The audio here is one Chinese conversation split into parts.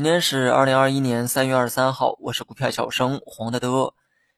今天是二零二一年三月二十三号，我是股票小生黄德德。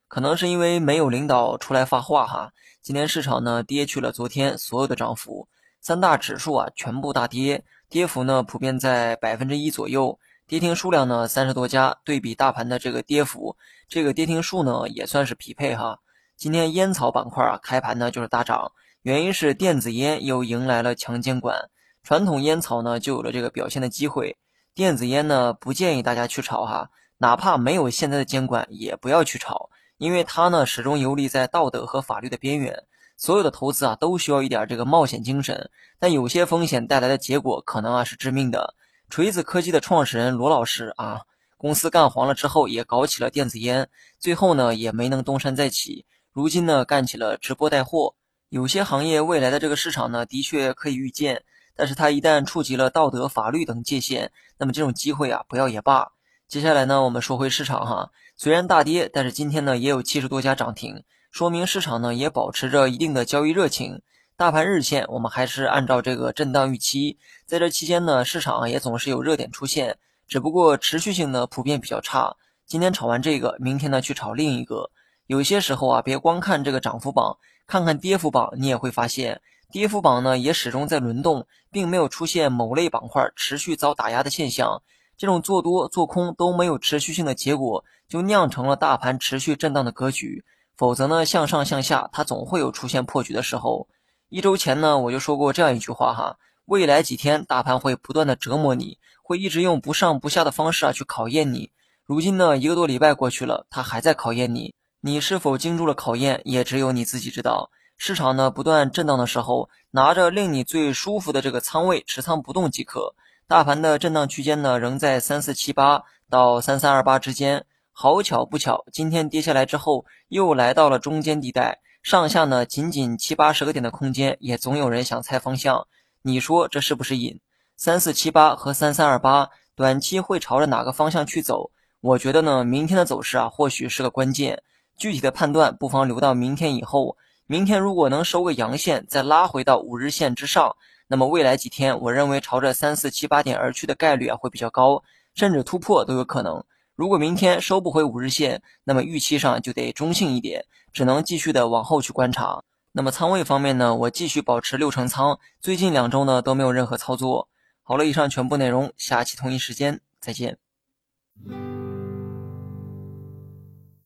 可能是因为没有领导出来发话哈，今天市场呢跌去了昨天所有的涨幅，三大指数啊全部大跌，跌幅呢普遍在百分之一左右，跌停数量呢三十多家，对比大盘的这个跌幅，这个跌停数呢也算是匹配哈。今天烟草板块啊开盘呢就是大涨，原因是电子烟又迎来了强监管，传统烟草呢就有了这个表现的机会。电子烟呢，不建议大家去炒哈，哪怕没有现在的监管，也不要去炒，因为它呢始终游离在道德和法律的边缘。所有的投资啊，都需要一点这个冒险精神，但有些风险带来的结果可能啊是致命的。锤子科技的创始人罗老师啊，公司干黄了之后，也搞起了电子烟，最后呢也没能东山再起。如今呢，干起了直播带货。有些行业未来的这个市场呢，的确可以预见。但是它一旦触及了道德、法律等界限，那么这种机会啊，不要也罢。接下来呢，我们说回市场哈，虽然大跌，但是今天呢也有七十多家涨停，说明市场呢也保持着一定的交易热情。大盘日线我们还是按照这个震荡预期，在这期间呢，市场也总是有热点出现，只不过持续性呢普遍比较差。今天炒完这个，明天呢去炒另一个。有些时候啊，别光看这个涨幅榜，看看跌幅榜，你也会发现。跌幅榜呢也始终在轮动，并没有出现某类板块持续遭打压的现象。这种做多做空都没有持续性的结果，就酿成了大盘持续震荡的格局。否则呢，向上向下它总会有出现破局的时候。一周前呢，我就说过这样一句话哈：未来几天大盘会不断的折磨你，会一直用不上不下的方式啊去考验你。如今呢，一个多礼拜过去了，它还在考验你，你是否经住了考验，也只有你自己知道。市场呢不断震荡的时候，拿着令你最舒服的这个仓位持仓不动即可。大盘的震荡区间呢仍在三四七八到三三二八之间。好巧不巧，今天跌下来之后又来到了中间地带，上下呢仅仅七八十个点的空间，也总有人想猜方向。你说这是不是引？三四七八和三三二八短期会朝着哪个方向去走？我觉得呢，明天的走势啊或许是个关键。具体的判断不妨留到明天以后。明天如果能收个阳线，再拉回到五日线之上，那么未来几天，我认为朝着三四七八点而去的概率啊会比较高，甚至突破都有可能。如果明天收不回五日线，那么预期上就得中性一点，只能继续的往后去观察。那么仓位方面呢，我继续保持六成仓，最近两周呢都没有任何操作。好了，以上全部内容，下期同一时间再见。